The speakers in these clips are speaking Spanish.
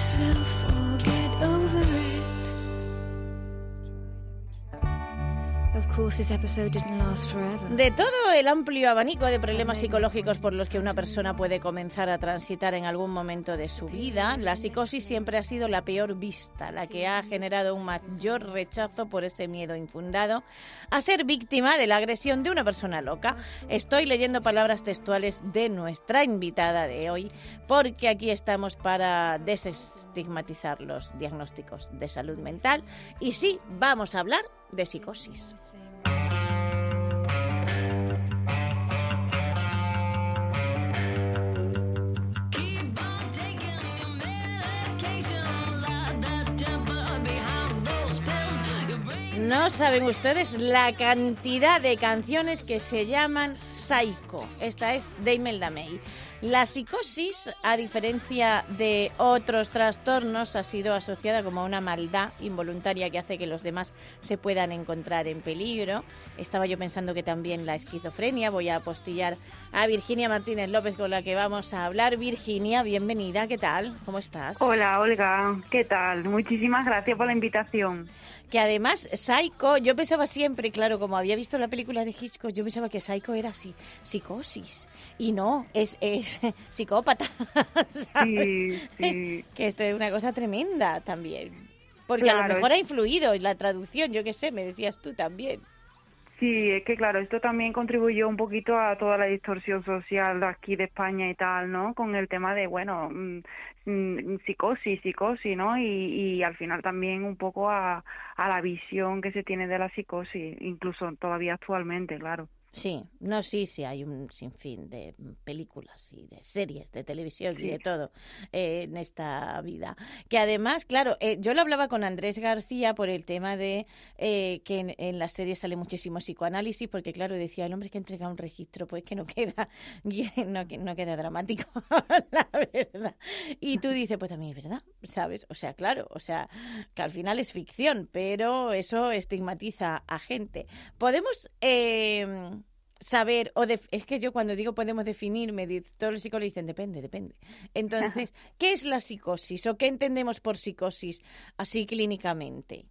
Yourself De todo el amplio abanico de problemas psicológicos por los que una persona puede comenzar a transitar en algún momento de su vida, la psicosis siempre ha sido la peor vista, la que ha generado un mayor rechazo por ese miedo infundado a ser víctima de la agresión de una persona loca. Estoy leyendo palabras textuales de nuestra invitada de hoy, porque aquí estamos para desestigmatizar los diagnósticos de salud mental. Y sí, vamos a hablar de psicosis. No saben ustedes la cantidad de canciones que se llaman Psycho. Esta es de Imelda May. La psicosis, a diferencia de otros trastornos, ha sido asociada como a una maldad involuntaria que hace que los demás se puedan encontrar en peligro. Estaba yo pensando que también la esquizofrenia. Voy a apostillar a Virginia Martínez López con la que vamos a hablar. Virginia, bienvenida. ¿Qué tal? ¿Cómo estás? Hola, Olga. ¿Qué tal? Muchísimas gracias por la invitación. Que además, Psycho, yo pensaba siempre, claro, como había visto la película de Hitchcock, yo pensaba que Psycho era así, psicosis. Y no, es, es psicópata. ¿sabes? Sí, sí. Que esto es una cosa tremenda también. Porque a lo mejor ha influido en la traducción, yo qué sé, me decías tú también. Sí, es que claro, esto también contribuyó un poquito a toda la distorsión social aquí de España y tal, ¿no? Con el tema de, bueno, mm, mm, psicosis, psicosis, ¿no? Y, y al final también un poco a, a la visión que se tiene de la psicosis, incluso todavía actualmente, claro. Sí, no, sí, sí, hay un sinfín de películas y de series de televisión y de todo eh, en esta vida. Que además, claro, eh, yo lo hablaba con Andrés García por el tema de eh, que en, en las series sale muchísimo psicoanálisis, porque claro, decía el hombre que entrega un registro, pues que no queda, no, que no queda dramático, la verdad. Y tú dices, pues también es verdad, ¿sabes? O sea, claro, o sea, que al final es ficción, pero eso estigmatiza a gente. Podemos... saber, o def- es que yo cuando digo podemos definir, me di- todos los psicólogos dicen depende, depende. Entonces, ¿qué es la psicosis o qué entendemos por psicosis así clínicamente?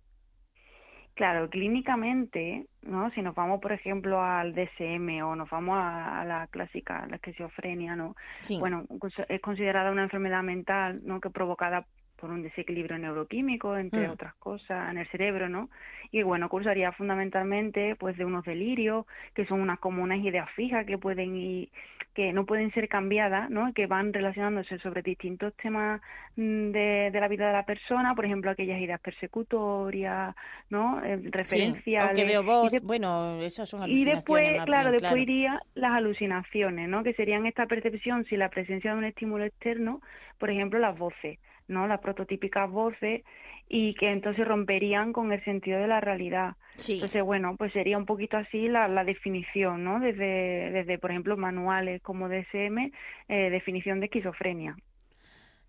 Claro, clínicamente, ¿no? Si nos vamos, por ejemplo, al DSM o nos vamos a, a la clásica, la esquizofrenia, ¿no? Sí. Bueno, cons- es considerada una enfermedad mental, ¿no? Que provocada por un desequilibrio neuroquímico, entre Mm. otras cosas, en el cerebro, ¿no? Y bueno, cursaría fundamentalmente, pues, de unos delirios, que son unas como unas ideas fijas que pueden ir, que no pueden ser cambiadas, ¿no? Que van relacionándose sobre distintos temas mm, de, de la vida de la persona, por ejemplo, aquellas ideas persecutorias, ¿no? Eh, Sí, referenciales. que veo Y voz, de- bueno, esas son y alucinaciones después, más claro, bien, después iría las alucinaciones, ¿no? Que serían esta percepción si la presencia de un estímulo externo, por ejemplo, las voces, ¿no? Las prototípicas voces y que entonces romperían con el sentido de la realidad. Sí, Entonces, bueno, pues sería un poquito así la, la definición, ¿no? Desde, desde, por ejemplo, manuales como DSM, eh, definición de esquizofrenia.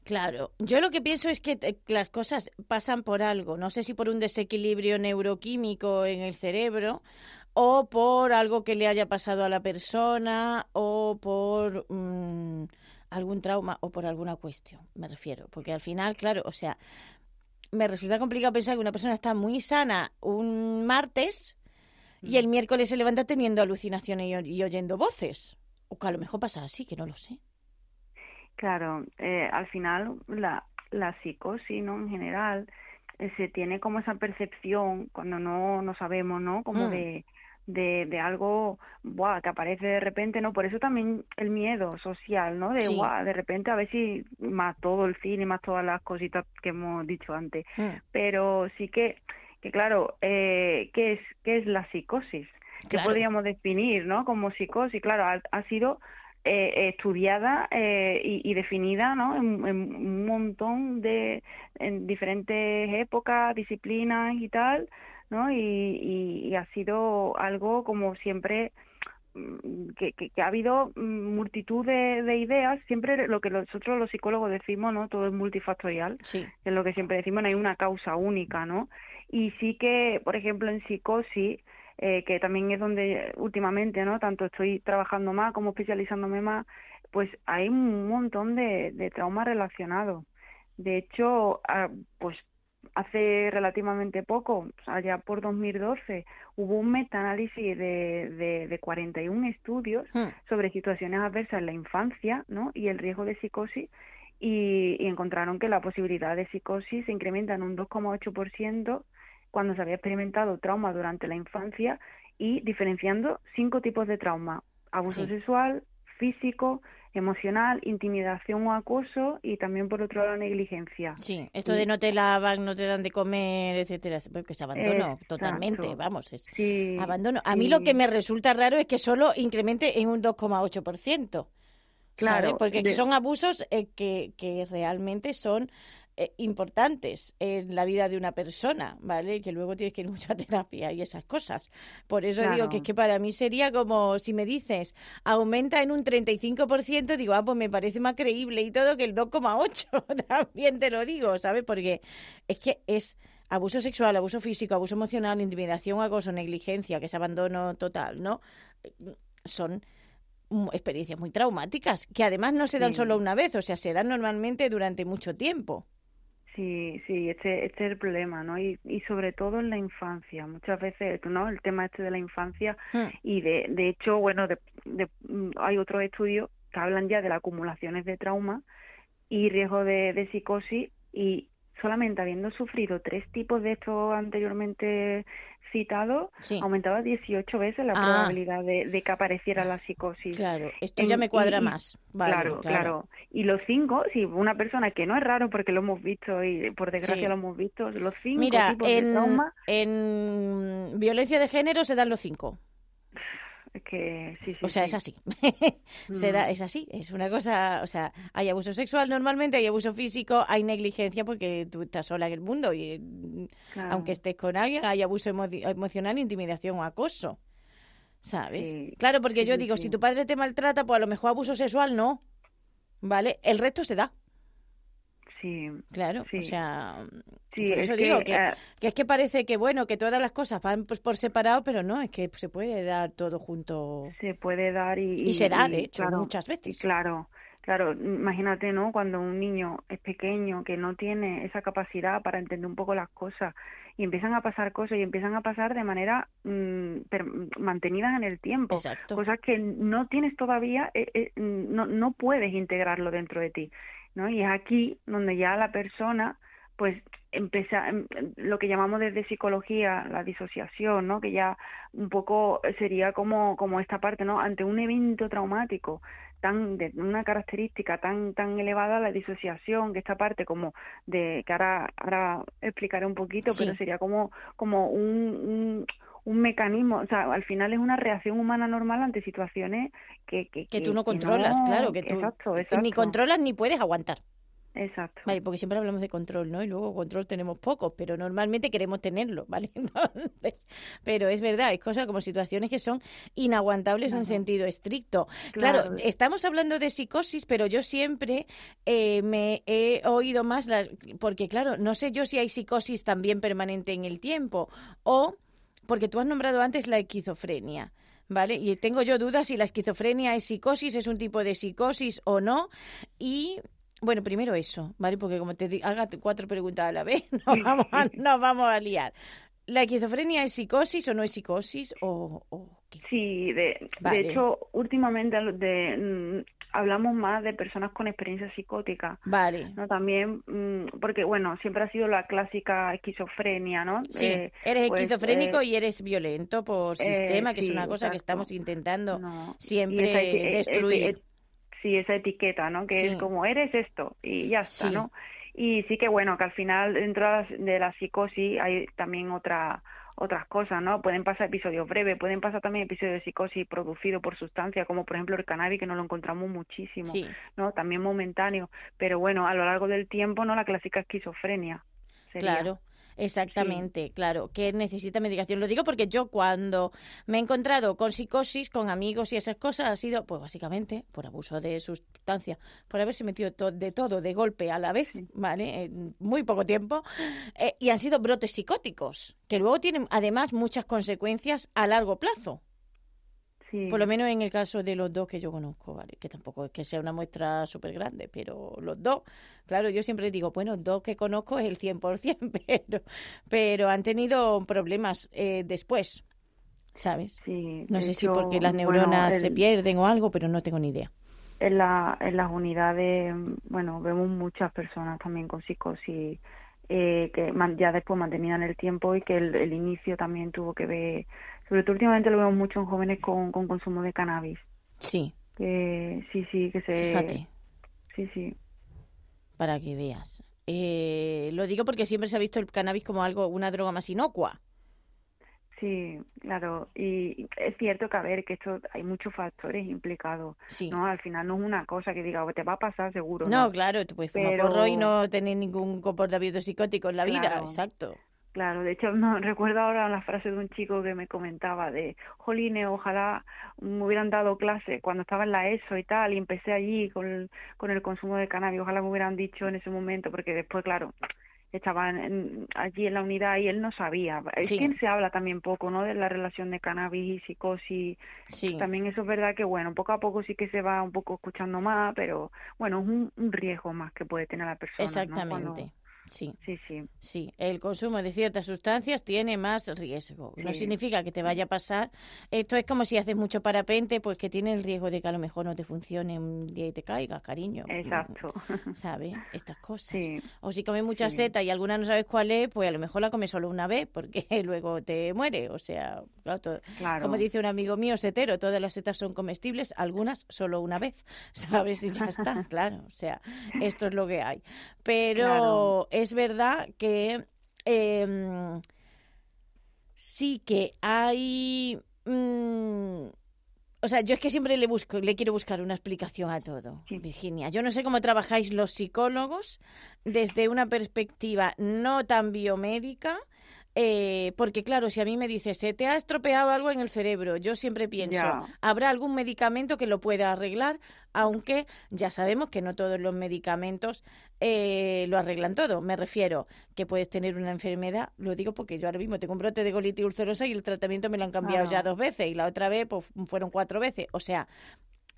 claro. Yo lo que pienso es que eh, las cosas pasan por algo, no sé si por un desequilibrio neuroquímico en el cerebro o por algo que le haya pasado a la persona o por mm, algún trauma o por alguna cuestión, me refiero, porque al final, claro, o sea, me resulta complicado pensar que una persona está muy sana un martes y el miércoles se levanta teniendo alucinaciones y, oyendo voces. O que a lo mejor pasa así, que no lo sé. Claro, eh, al final la, la psicosis, ¿no? En general, eh, se tiene como esa percepción cuando no, no sabemos, ¿no? Como Mm. de, de, de algo, buah, que aparece de repente, ¿no? Por eso también el miedo social, ¿no? De, Sí. buah, de repente a ver si más todo el cine, más todas las cositas que hemos dicho antes. Mm. Pero sí que que claro, eh, ¿qué, es, ¿qué es la psicosis? ¿Qué podríamos definir ¿no? como psicosis? Claro, ha, sido eh, estudiada eh, y, definida ¿no? En, un montón de en diferentes épocas, disciplinas y tal, ¿no? Y, ha sido algo como siempre mm, que, que, ha habido mm, multitud de, ideas, siempre lo que nosotros los psicólogos decimos, ¿no? Todo es multifactorial, sí. es lo que siempre decimos, no hay una causa única, ¿no? Y sí que, por ejemplo, en psicosis, eh, que también es donde últimamente, ¿no? Tanto estoy trabajando más como especializándome más, pues hay un montón de, de traumas relacionados. De hecho, ah, pues hace relativamente poco, allá por 2012, hubo un metaanálisis de, de, de 41 estudios hmm. sobre situaciones adversas en la infancia ¿no? y el riesgo de psicosis y, y encontraron que la posibilidad de psicosis se incrementa en un 2,8% cuando se había experimentado trauma durante la infancia y diferenciando cinco tipos de trauma, abuso sexual, físico, emocional, intimidación o acoso y también por otro lado negligencia. Sí, esto de no te lavan, no te dan de comer, etcétera, que se abandono totalmente, vamos, es abandono. A mí lo que me resulta raro es que solo incremente en un 2,8%. Claro, porque son abusos eh, que, que realmente son eh, importantes en la vida de una persona, ¿vale? Que luego tienes que ir mucho a terapia y esas cosas. Por eso digo que es que para mí sería como si me dices aumenta en un 35%, digo, ah, pues me parece más creíble y todo que el 2,8, también te lo digo, ¿sabes? Porque es que es abuso sexual, abuso físico, abuso emocional, intimidación, acoso, negligencia, que es abandono total, ¿no? Son experiencias muy traumáticas, que además no se dan solo una vez, o sea, se dan normalmente durante mucho tiempo. Sí, sí, este, este es el problema, ¿no? Y, y sobre todo en la infancia, muchas veces, ¿no? El tema este de la infancia hmm. y de, de hecho, bueno, de, mm, hay otros estudios que hablan ya de las acumulaciones de trauma y riesgo de, de psicosis y solamente habiendo sufrido tres tipos de estos anteriormente citado, aumentaba 18 veces la ah. probabilidad de, que apareciera la psicosis. Claro, esto ya me cuadra más. claro, claro, Y los cinco, si una persona que no es raro porque lo hemos visto y por desgracia lo hemos visto, los cinco tipos de trauma. En violencia de género se dan los cinco que sí, o sea, es así. Se da, mm. es así, es una cosa, o sea, hay abuso sexual normalmente, hay abuso físico, hay negligencia porque tú estás sola en el mundo y aunque estés con alguien, hay abuso emocional, intimidación o acoso. ¿Sabes? claro, porque yo digo, si tu padre te maltrata, pues a lo mejor abuso sexual no. ¿Vale? El resto se da. Sí. Claro, o sea, por eso digo que, eh, que, es que parece que, bueno, que todas las cosas van pues por separado, pero no, es que se puede dar todo junto. Se puede dar y... Y, se da, de hecho, muchas veces. Claro, claro, imagínate, ¿no? Cuando un niño es pequeño, que no tiene esa capacidad para entender un poco las cosas y empiezan a pasar cosas y empiezan a pasar de manera mm, mantenidas en el tiempo, cosas que no tienes todavía, eh, eh, no, no puedes integrarlo dentro de ti. ¿no? Y es aquí donde ya la persona pues empieza em, lo que llamamos desde psicología la disociación, ¿no? Que ya un poco sería como como esta parte, ¿no? Ante un evento traumático tan de una característica tan tan elevada la disociación, que esta parte como de que ahora ahora explicaré un poquito, pero sería como como un, un mecanismo, o sea, al final es una reacción humana normal ante situaciones que... Que, que tú no controlas, claro, que tú ni controlas ni puedes aguantar. Exacto. Vale, porque siempre hablamos de control, ¿no? Y luego control tenemos pocos, pero normalmente queremos tenerlo, ¿vale? Entonces, pero es verdad, hay cosas como situaciones que son inaguantables en sentido estricto. Claro. estamos hablando de psicosis, pero yo siempre eh, me he oído más, las, porque claro, no sé yo si hay psicosis también permanente en el tiempo o porque tú has nombrado antes la esquizofrenia. ¿Vale? Y tengo yo dudas si la esquizofrenia es psicosis, es un tipo de psicosis o no. Y bueno, primero eso, ¿vale? Porque como te haga cuatro preguntas a la vez, nos vamos a, nos vamos a liar. ¿La esquizofrenia es psicosis o no es psicosis? O, qué? Sí, de, de hecho, últimamente de, hablamos más de personas con experiencia psicótica. Vale. ¿no? También, mm, porque bueno, siempre ha sido la clásica esquizofrenia, ¿no? Sí, eh, eres pues, esquizofrénico eh, y eres violento por eh, sistema, que es una cosa que estamos intentando siempre destruir. Sí, esa etiqueta, ¿no? Que es como, eres esto y ya está, ¿no? Y sí que bueno, que al final dentro de la psicosis hay también otra otras cosas, ¿no? Pueden pasar episodios breves, pueden pasar también episodios de psicosis producidos por sustancias, como por ejemplo el cannabis, que nos lo encontramos muchísimo, ¿no? También momentáneo, pero bueno, a lo largo del tiempo, ¿no? La clásica esquizofrenia. Claro. Exactamente, claro, que necesita medicación. Lo digo porque yo cuando me he encontrado con psicosis, con amigos y esas cosas, ha sido, pues básicamente, por abuso de sustancia, por haberse metido de todo de golpe a la vez, ¿vale? En muy poco tiempo, eh, y han sido brotes psicóticos, que luego tienen además muchas consecuencias a largo plazo. Por lo menos en el caso de los dos que yo conozco, ¿vale? Que tampoco es que sea una muestra súper grande, pero los dos, claro, yo siempre digo, bueno, dos que conozco es el 100%, pero, pero han tenido problemas eh, después, ¿sabes? Sí, no sé si porque las neuronas se pierden o algo, pero no tengo ni idea. En, la, en las unidades, bueno, vemos muchas personas también con psicosis eh, que ya después mantenían el tiempo y que el inicio también tuvo que ver sobre todo últimamente lo vemos mucho en jóvenes con, con consumo de cannabis. Sí. Que, sí, sí, que se... Fíjate. Sí, sí. Para que veas. Eh, lo digo porque siempre se ha visto el cannabis como algo, una droga más inocua. Sí, claro, y es cierto que a ver que esto hay muchos factores implicados, sí. ¿no? Al final no es una cosa que diga, te va a pasar seguro. No, claro, tú puedes fumar porro y no tener ningún comportamiento psicótico en la vida, exacto. Claro, de hecho no recuerdo ahora la frase de un chico que me comentaba de, Joline, ojalá me hubieran dado clase cuando estaba en la ESO y tal, y empecé allí con el, con el consumo de cannabis, ojalá me hubieran dicho en ese momento, porque después, claro, estaban allí en la unidad y él no sabía. Es que se habla también poco, ¿no? De la relación de cannabis y psicosis. Sí. También eso es verdad que, bueno, poco a poco sí que se va un poco escuchando más, pero bueno, es un, riesgo más que puede tener la persona. Exactamente. Sí. Sí, sí. Sí, el consumo de ciertas sustancias tiene más riesgo. No significa que te vaya a pasar. Esto es como si haces mucho parapente, pues que tiene el riesgo de que a lo mejor no te funcione un día y te caigas, cariño. Exacto. ¿Sabes? Estas cosas. Sí. O si comes mucha seta y alguna no sabes cuál es, pues a lo mejor la comes solo una vez porque luego te muere. O sea, claro, como dice un amigo mío, setero, todas las setas son comestibles, algunas solo una vez. ¿Sabes? Y ya está, claro. O sea, esto es lo que hay. Pero es verdad que em, sí que hay... Mm, o sea, yo es que siempre le busco, le quiero buscar una explicación a todo, Virginia. Yo no sé cómo trabajáis los psicólogos desde una perspectiva no tan biomédica, eh, porque claro, si a mí me dice, se te ha estropeado algo en el cerebro, yo siempre pienso, ¿habrá algún medicamento que lo pueda arreglar? Aunque ya sabemos que no todos los medicamentos eh, lo arreglan todo. Me refiero que puedes tener una enfermedad, lo digo porque yo ahora mismo tengo un brote de colitis ulcerosa y el tratamiento me lo han cambiado ya dos veces y la otra vez pues, fueron cuatro veces. O sea,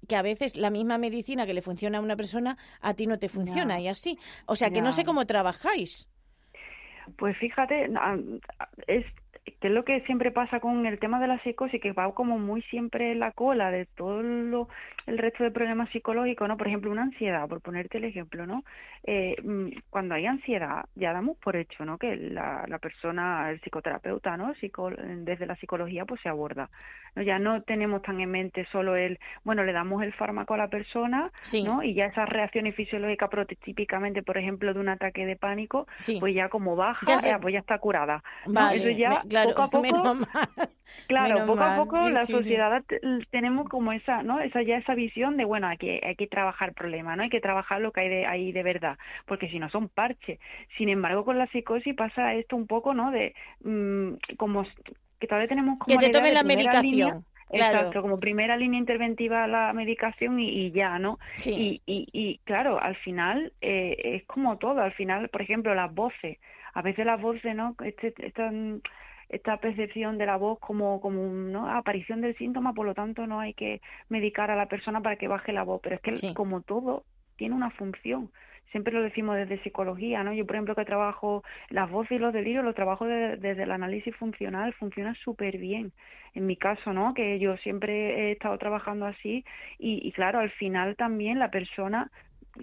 que a veces la misma medicina que le funciona a una persona a ti no te funciona y así. O sea, que no sé cómo trabajáis. Pues fíjate, es que es lo que siempre pasa con el tema de la psicosis, que va como muy siempre en la cola de todo lo, el resto de problemas psicológicos, ¿no? Por ejemplo, una ansiedad, por ponerte el ejemplo, ¿no? Eh, mm, cuando hay ansiedad, ya damos por hecho, ¿no? Que la, la persona, el psicoterapeuta, ¿no? desde la psicología, pues se aborda. ¿no? Ya no tenemos tan en mente solo el, bueno, le damos el fármaco a la persona, ¿no? Y ya esas reacciones fisiológicas prototípicamente, por ejemplo, de un ataque de pánico, pues ya como baja, ya, pues ya está curada. Eso ya, poco a poco, claro, poco a poco la sociedad tenemos como esa, ¿no? Esa ya esa visión de, bueno, hay que, hay que trabajar el problema, ¿no? Hay que trabajar lo que hay de, ahí de verdad, porque si no son parches. Sin embargo, con la psicosis pasa esto un poco, ¿no? De mm, como que todavía tenemos como que te tomen la medicación. Claro. Exacto, como primera línea interventiva la medicación y, ya, ¿no? Sí. Y, y, y, claro, al final eh, es como todo, al final, por ejemplo, las voces, a veces las voces, ¿no? Este, están esta percepción de la voz como, como una aparición del síntoma, por lo tanto no hay que medicar a la persona para que baje la voz, pero es que como todo tiene una función. Siempre lo decimos desde psicología, ¿no? Yo, por ejemplo, que trabajo las voces y los delirios, lo trabajo desde el análisis funcional, funciona súper bien. En mi caso, ¿no? Que yo siempre he estado trabajando así y, y claro, al final también la persona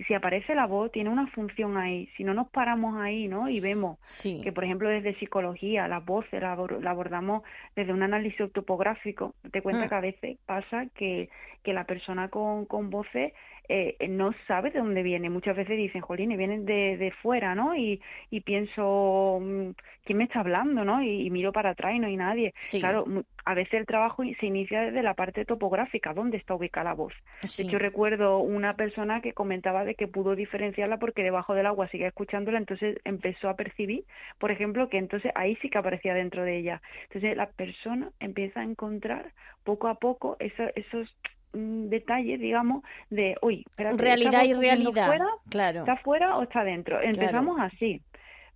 si aparece la voz, tiene una función ahí. Si no nos paramos ahí, ¿no? Y vemos que, por ejemplo, desde psicología, las voces la, abordamos desde un análisis topográfico. Te cuenta mm. que a veces pasa que, que la persona con, con voces eh, no sabe de dónde viene. Muchas veces dicen, jolín, vienen de, de fuera, ¿no? Y, y pienso, mm, ¿quién me está hablando, no? Y, miro para atrás y no hay nadie. Claro, a veces el trabajo se inicia desde la parte topográfica, ¿dónde está ubicada la voz? De hecho, recuerdo una persona que comentaba de que pudo diferenciarla porque debajo del agua seguía escuchándola, entonces empezó a percibir, por ejemplo, que entonces ahí sí que aparecía dentro de ella. Entonces la persona empieza a encontrar poco a poco esos detalles, digamos, de, uy, realidad y realidad, claro. ¿Está fuera o está dentro? Empezamos así,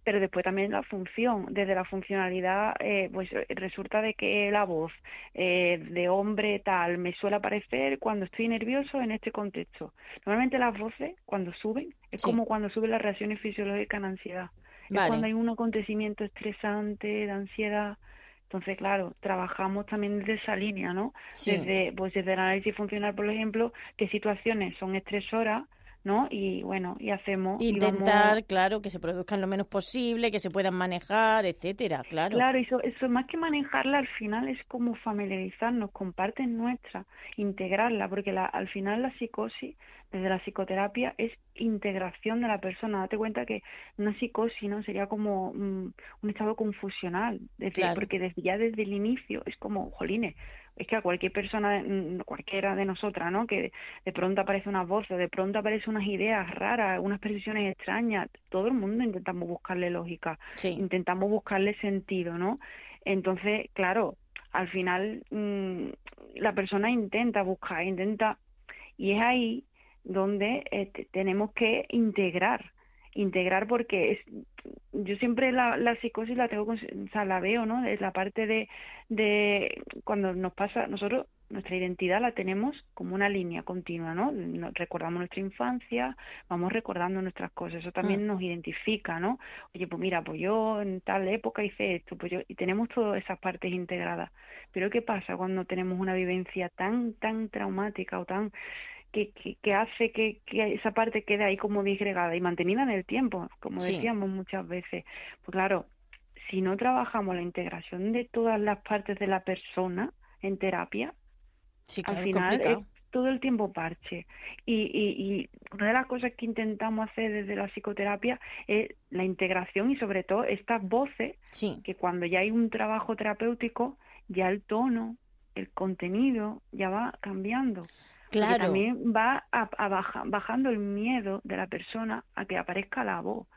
pero después también la función, desde la funcionalidad, eh, pues resulta de que la voz eh, de hombre tal me suele aparecer cuando estoy nervioso en este contexto. Normalmente las voces, cuando suben, es como cuando suben las reacciones fisiológicas en ansiedad. Es cuando hay un acontecimiento estresante, de ansiedad, entonces, claro, trabajamos también desde esa línea, ¿no? Desde, pues desde el análisis funcional, por ejemplo, qué situaciones son estresoras, ¿no? Y bueno, y hacemos... Intentar, claro, que se produzcan lo menos posible, que se puedan manejar, etcétera, claro. Claro, eso, eso más que manejarla, al final es como familiarizarnos con partes nuestras, integrarla, porque la, al final la psicosis desde la psicoterapia es integración de la persona. Date cuenta que una psicosis no sería como un estado confusional, desde, porque desde, ya desde el inicio es como, jolines, es que a cualquier persona, cualquiera de nosotras, ¿no? Que de pronto aparece una voz o de pronto aparecen unas ideas raras, unas presiones extrañas, todo el mundo intentamos buscarle lógica, intentamos buscarle sentido, ¿no? Entonces, claro, al final mm, la persona intenta buscar, intenta, y es ahí donde este, tenemos que integrar, integrar porque es, yo siempre la, la psicosis la tengo, o sea, la veo, ¿no? Es la parte de, de cuando nos pasa, nosotros nuestra identidad la tenemos como una línea continua, ¿no? recordamos nuestra infancia, vamos recordando nuestras cosas, eso también mm. nos identifica, ¿no? Oye, pues mira, pues yo en tal época hice esto, pues yo, y tenemos todas esas partes integradas. Pero ¿qué pasa cuando tenemos una vivencia tan, tan traumática o tan que, que, hace que, que, esa parte quede ahí como disgregada y mantenida en el tiempo, como decíamos muchas veces. Pues claro, si no trabajamos la integración de todas las partes de la persona en terapia, al final es todo el tiempo parche. Y, y, y, una de las cosas que intentamos hacer desde la psicoterapia es la integración y sobre todo estas voces, que cuando ya hay un trabajo terapéutico, ya el tono, el contenido ya va cambiando. Claro. también va a, bajando el miedo de la persona a que aparezca la voz.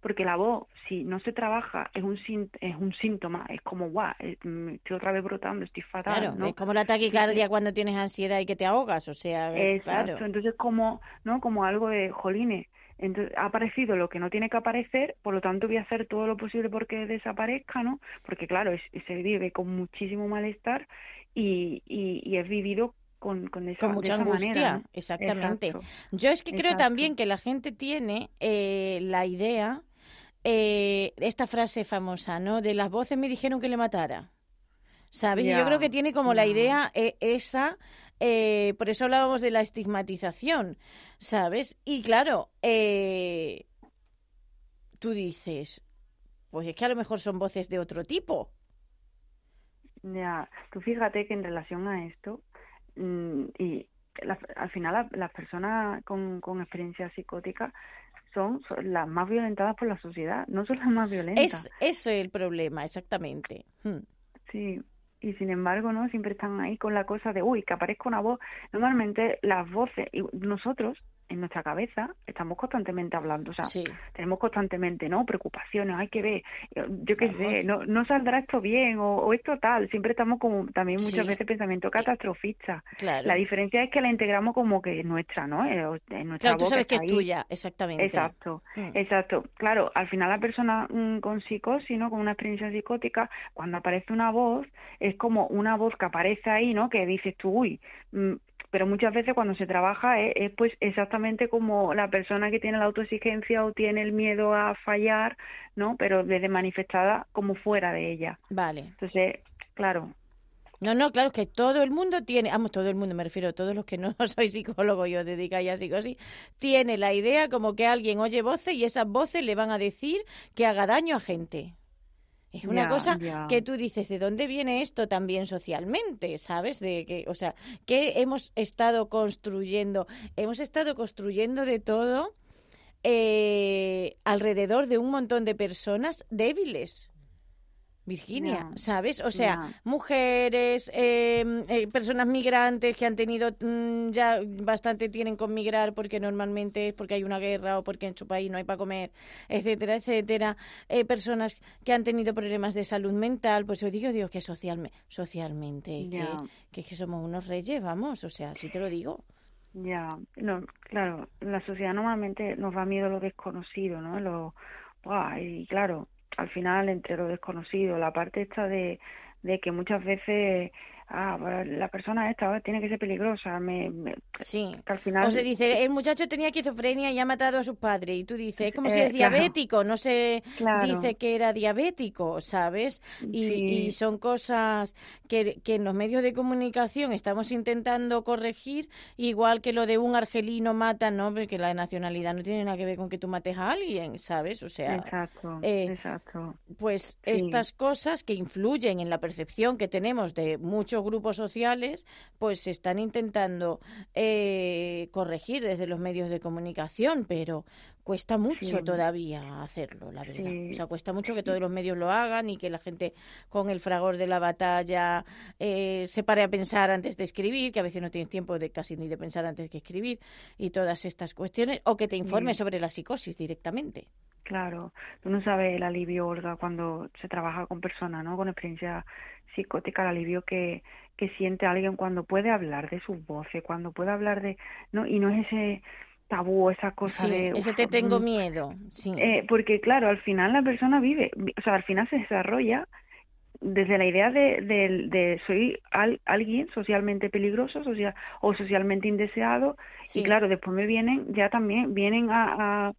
Porque la voz, si no se trabaja, es un, es un síntoma, es como, guau, eh, estoy otra vez brotando, estoy fatal. Claro, ¿no? es como la taquicardia cuando tienes ansiedad y que te ahogas, o sea, Exacto, entonces como, ¿no? como algo de, jolines, entonces ha aparecido lo que no tiene que aparecer, por lo tanto voy a hacer todo lo posible porque desaparezca, ¿no? Porque claro, se vive con muchísimo malestar y, y, y es vivido con, con, esa, mucha angustia, exactamente. Yo es que creo también que la gente tiene eh, la idea, eh, esta frase famosa, ¿no? De las voces me dijeron que le matara. ¿Sabes? Yo creo que tiene como la idea eh, esa, por eso hablábamos de la estigmatización, ¿sabes? Y claro, tú dices, pues es que a lo mejor son voces de otro tipo. Ya, tú fíjate que en relación a esto, Mm, y al final las personas con, con experiencia psicótica son, las más violentadas por la sociedad, no son las más violentas. Es, ese es el problema, exactamente. Hmm. Sí, y sin embargo, ¿no? Siempre están ahí con la cosa de, uy, que aparezca una voz. Normalmente las voces, y nosotros en nuestra cabeza estamos constantemente hablando, o sea, tenemos constantemente, ¿no? Preocupaciones, hay que ver, eh, yo qué sé, no, no saldrá esto bien o, esto tal, siempre estamos como también muchas veces pensamiento catastrofista. La diferencia es que la integramos como que es nuestra, ¿no? Eh, en nuestra claro, tú sabes que es tuya, exactamente. Exacto, mm. exacto. Claro, al final la persona mm, con psicosis, ¿no? Con una experiencia psicótica, cuando aparece una voz, es como una voz que aparece ahí, ¿no? Que dices tú, uy, mm, pero muchas veces cuando se trabaja es, pues exactamente como la persona que tiene la autoexigencia o tiene el miedo a fallar, ¿no? Pero desde manifestada como fuera de ella. Vale. Entonces, claro, No, no, claro, es que todo el mundo tiene, vamos, todo el mundo, me refiero a todos los que no soy psicólogo, yo dedicáis a psicosis, tiene la idea como que alguien oye voces y esas voces le van a decir que haga daño a gente. Es una cosa que tú dices, ¿de dónde viene esto también socialmente? ¿Sabes? De que, o sea, que hemos estado construyendo, hemos estado construyendo de todo eh, alrededor de un montón de personas débiles. Virginia, ¿sabes? O sea, mujeres, em, eh, personas migrantes que han tenido mm, ya bastante tienen con migrar porque normalmente es porque hay una guerra o porque en su país no hay para comer, etcétera, etcétera. Eh, personas que han tenido problemas de salud mental, pues yo digo, digo que socialmente, socialmente, que, que, somos unos reyes, vamos, o sea, si te lo digo. Ya, no, claro, la sociedad normalmente nos da miedo lo desconocido, ¿no? Lo, y claro, al final entre lo desconocido, la parte esta de, de que muchas veces ah, pues, la persona esta tiene que ser peligrosa. Me, sí. al final... O se dice, el muchacho tenía esquizofrenia y ha matado a su padre. Y tú dices, es como si es eh, diabético, no se dice que era diabético, ¿sabes? Y, son cosas que, que en los medios de comunicación estamos intentando corregir, igual que lo de un argelino mata, ¿no? Porque la nacionalidad no tiene nada que ver con que tú mates a alguien, ¿sabes? O sea, exacto, eh, exacto. Pues estas cosas que influyen en la percepción que tenemos de muchos grupos sociales pues se están intentando eh, corregir desde los medios de comunicación, pero cuesta mucho todavía hacerlo, la verdad. O sea, cuesta mucho que todos los medios lo hagan y que la gente con el fragor de la batalla eh, se pare a pensar antes de escribir, que a veces no tienes tiempo de casi ni de pensar antes de escribir y todas estas cuestiones, o que te informe sobre la psicosis directamente. Claro, tú no sabes el alivio, Olga, cuando se trabaja con personas, ¿no? Con experiencia psicótica, el alivio que, que siente alguien cuando puede hablar de sus voces, cuando puede hablar de, ¿no? Y no es ese tabú, esa cosa de... ese te tengo miedo, sí. Eh, porque claro, al final la persona vive, o sea, al final se desarrolla desde la idea de, de, de soy alguien socialmente peligroso social, o socialmente indeseado y claro, después me vienen, ya también vienen a,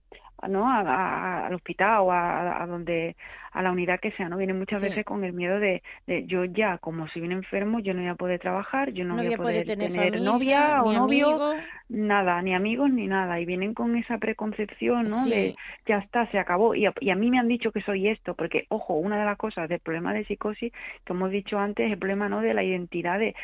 ¿no? A, al hospital o a, donde a la unidad que sea no viene muchas veces con el miedo de, de, yo ya como si viene enfermo yo no voy a poder trabajar yo no, voy a poder tener, novia o novio nada ni amigos ni nada. Y vienen con esa preconcepción no de ya está se acabó. Y a, y a mí me han dicho que soy esto porque ojo una de las cosas del problema de psicosis que hemos dicho antes es el problema no de la identidad de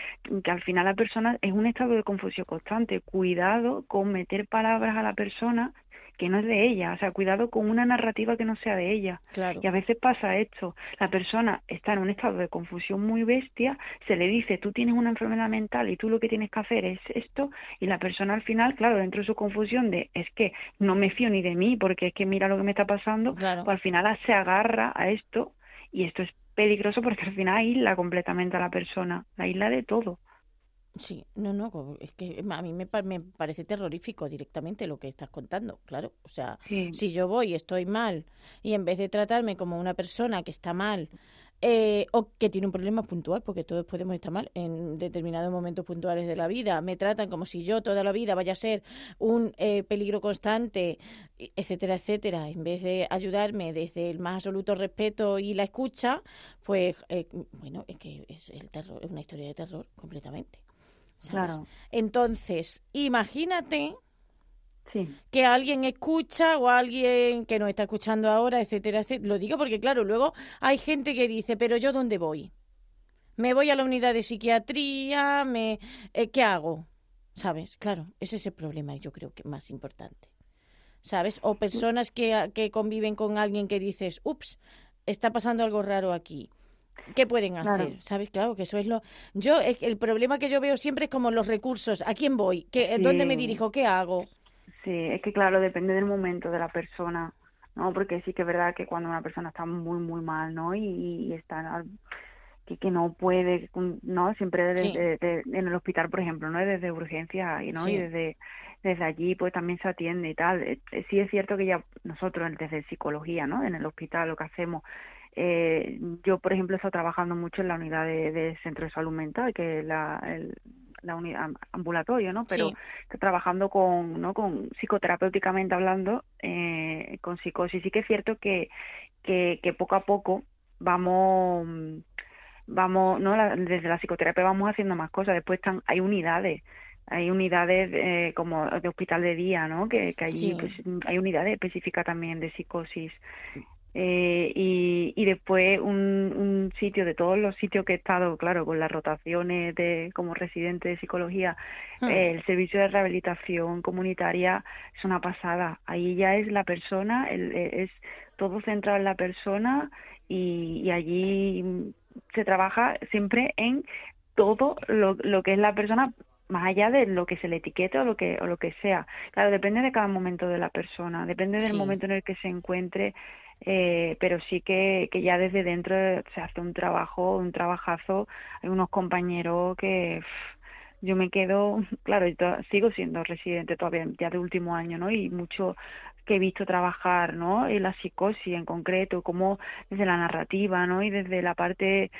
que al final la persona es un estado de confusión constante. Cuidado con meter palabras a la persona que no es de ella, o sea, cuidado con una narrativa que no sea de ella. Y a veces pasa esto, la persona está en un estado de confusión muy bestia, se le dice, tú tienes una enfermedad mental y tú lo que tienes que hacer es esto, y la persona al final, claro, dentro de su confusión de, es que no me fío ni de mí, porque es que mira lo que me está pasando, pues al final se agarra a esto, y esto es peligroso porque al final aísla completamente a la persona, la isla de todo. Sí, no, no, es que a mí me, me, parece terrorífico directamente lo que estás contando, claro. O sea, si yo voy y estoy mal y en vez de tratarme como una persona que está mal eh, o que tiene un problema puntual, porque todos podemos estar mal en determinados momentos puntuales de la vida, me tratan como si yo toda la vida vaya a ser un eh, peligro constante, etcétera, etcétera, en vez de ayudarme desde el más absoluto respeto y la escucha, pues, eh, bueno, es que es el terror, es una historia de terror completamente. Claro. Entonces, imagínate que alguien escucha o alguien que nos está escuchando ahora, etcétera, etcétera. Lo digo porque, claro, luego hay gente que dice, pero yo dónde voy? Me voy a la unidad de psiquiatría, me, eh, ¿qué hago? ¿Sabes? Claro, ese es el problema, yo creo que más importante. ¿Sabes? O personas que, que conviven con alguien que dices, ups, está pasando algo raro aquí ¿Qué pueden hacer? ¿Sabes? Claro, que eso es lo... Yo, el problema que yo veo siempre es como los recursos. ¿A quién voy? ¿Qué, ¿Dónde me dirijo? ¿Qué hago? Sí, es que claro, depende del momento de la persona, ¿no? Porque sí que es verdad que cuando una persona está muy, muy mal, ¿no? Y, está... Que, que no puede, ¿no? Siempre desde, en el hospital, por ejemplo, ¿no? Desde urgencia, ¿no? Y desde, desde allí, pues también se atiende y tal. Eh, sí es cierto que ya nosotros, desde psicología, ¿no? En el hospital lo que hacemos eh, yo, por ejemplo, he estado trabajando mucho en la unidad de, centro de salud mental, que es la, la unidad ambulatorio, ¿no? Pero estoy trabajando con, ¿no? Con psicoterapéuticamente hablando, eh, con psicosis. Sí que es cierto que, que, que poco a poco vamos vamos, ¿no? desde la psicoterapia vamos haciendo más cosas. Después están, hay unidades, hay unidades eh, como de hospital de día, ¿no? Que, que allí pues, hay unidades específicas también de psicosis. Eh, y, y después un, un sitio de todos los sitios que he estado, claro, con las rotaciones de como residente de psicología, hmm. el servicio de rehabilitación comunitaria es una pasada. Ahí ya es la persona, el, es todo centrado en la persona y, y allí se trabaja siempre en todo lo, lo que es la persona más allá de lo que se le etiquete o lo que o lo que sea. Claro depende de cada momento de la persona depende del momento en el que se encuentre eh, pero sí que, que ya desde dentro se hace un trabajo un trabajazo. Hay unos compañeros que yo me quedo claro yo sigo siendo residente todavía ya de último año no y mucho que he visto trabajar no en la psicosis en concreto como desde la narrativa no y desde la parte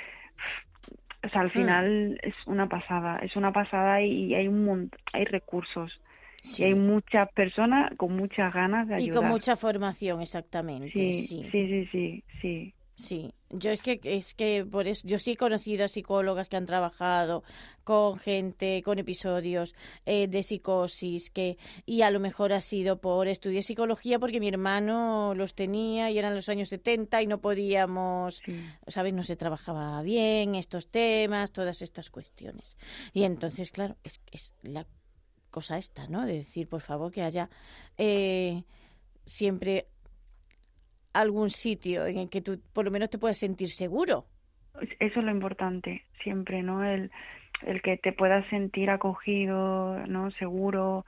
o sea, al mm. final es una pasada, es una pasada y hay un hay recursos. Y hay muchas personas con muchas ganas de ayudar. Y con mucha formación, exactamente. Sí, sí, sí, sí, sí. Sí, yo es que es que por eso yo sí he conocido a psicólogas que han trabajado con gente con episodios eh, de psicosis que y a lo mejor ha sido por estudiar psicología porque mi hermano los tenía y eran los años 70 y no podíamos, sabes, no se trabajaba bien estos temas, todas estas cuestiones. Y entonces, claro, es es la cosa esta, ¿no? De decir, por favor, que haya eh, siempre algún sitio en el que tú por lo menos te puedas sentir seguro. Eso es lo importante, siempre, ¿no? El, el que te puedas sentir acogido, ¿no? Seguro,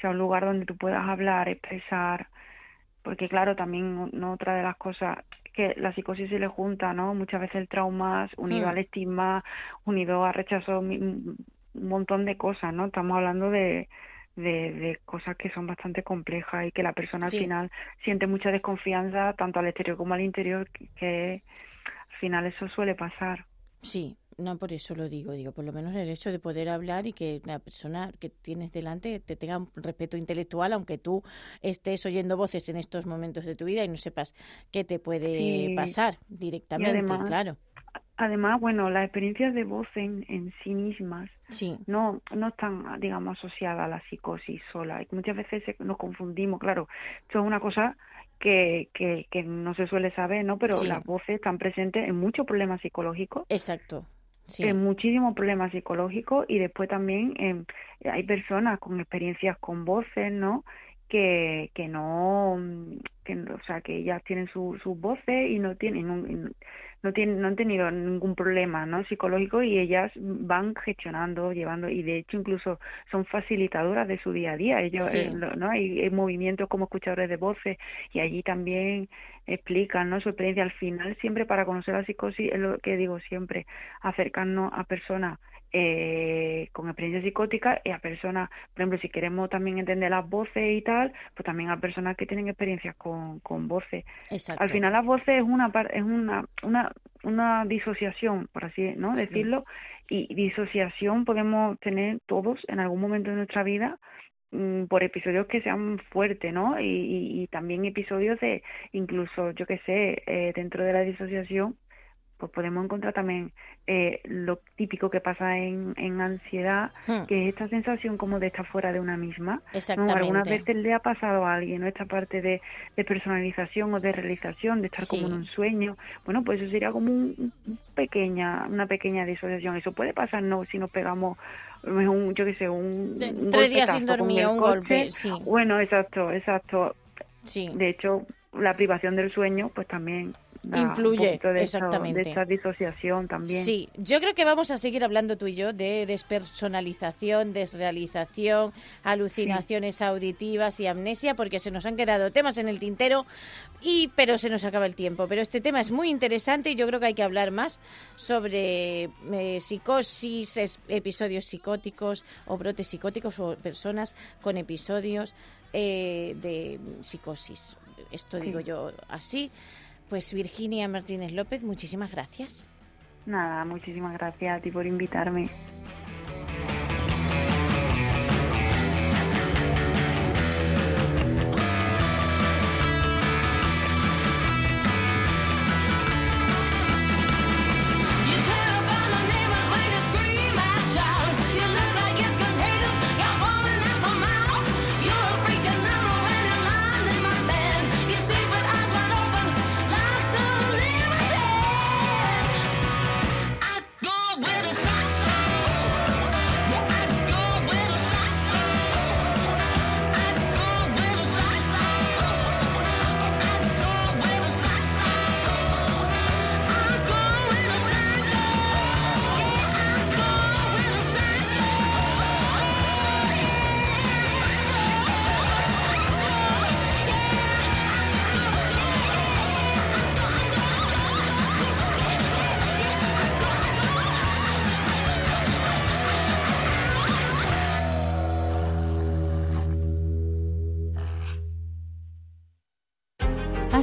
sea un lugar donde tú puedas hablar, expresar, porque claro, también ¿no? otra de las cosas que la psicosis se le junta, ¿no? Muchas veces el trauma unido hmm. al estigma, unido a rechazo, un montón de cosas, ¿no? Estamos hablando de, de, de, cosas que son bastante complejas y que la persona al final siente mucha desconfianza tanto al exterior como al interior que, al final eso suele pasar. Sí, no por eso lo digo, digo, por lo menos el hecho de poder hablar y que la persona que tienes delante te tenga un respeto intelectual, aunque tú estés oyendo voces en estos momentos de tu vida y no sepas qué te puede pasar directamente, claro. Además, bueno, las experiencias de voz en, en sí mismas no, no están, digamos, asociadas a la psicosis sola. Y muchas veces nos confundimos, claro, esto es una cosa que, que, que no se suele saber, ¿no? Pero las voces están presentes en muchos problemas psicológicos. Exacto. En muchísimos problemas psicológicos y después también hay personas con experiencias con voces, ¿no? Que, que no, que, o sea, que ellas tienen sus voces y no tienen, un, no tienen, no han tenido ningún problema ¿no? psicológico y ellas van gestionando, llevando, y de hecho incluso son facilitadoras de su día a día. Ellos, eh, ¿no? Hay, movimientos como escuchadores de voces y allí también explican ¿no? su experiencia. Al final, siempre para conocer la psicosis, es lo que digo siempre, acercarnos a personas eh, con experiencia psicótica y a personas, por ejemplo, si queremos también entender las voces y tal, pues también a personas que tienen experiencias con, con voces. Al final las voces es una es una, una, una disociación, por así no decirlo, y disociación podemos tener todos en algún momento de nuestra vida mm, por episodios que sean fuertes, ¿no? Y, y, también episodios de, incluso, yo qué sé, eh, dentro de la disociación, pues podemos encontrar también eh, lo típico que pasa en, en ansiedad, hmm. que es esta sensación como de estar fuera de una misma. Exactamente. Algunas veces le ha pasado a alguien, ¿no? Esta parte de, de personalización o de realización, de estar como en un sueño. Bueno, pues eso sería como un, pequeña, una pequeña disociación. Eso puede pasar, ¿no? Si nos pegamos un, yo qué sé, un, tres días sin dormir, un golpe, sí. Bueno, exacto, exacto. Sí. De hecho, la privación del sueño, pues también influye exactamente. de esta disociación también. Sí yo creo que vamos a seguir hablando tú y yo de despersonalización desrealización alucinaciones auditivas y amnesia porque se nos han quedado temas en el tintero y pero se nos acaba el tiempo. Pero este tema es muy interesante y yo creo que hay que hablar más sobre eh, psicosis episodios psicóticos o brotes psicóticos o personas con episodios eh, de psicosis. Esto digo yo así pues Virginia Martínez López, muchísimas gracias. Nada, muchísimas gracias a ti por invitarme.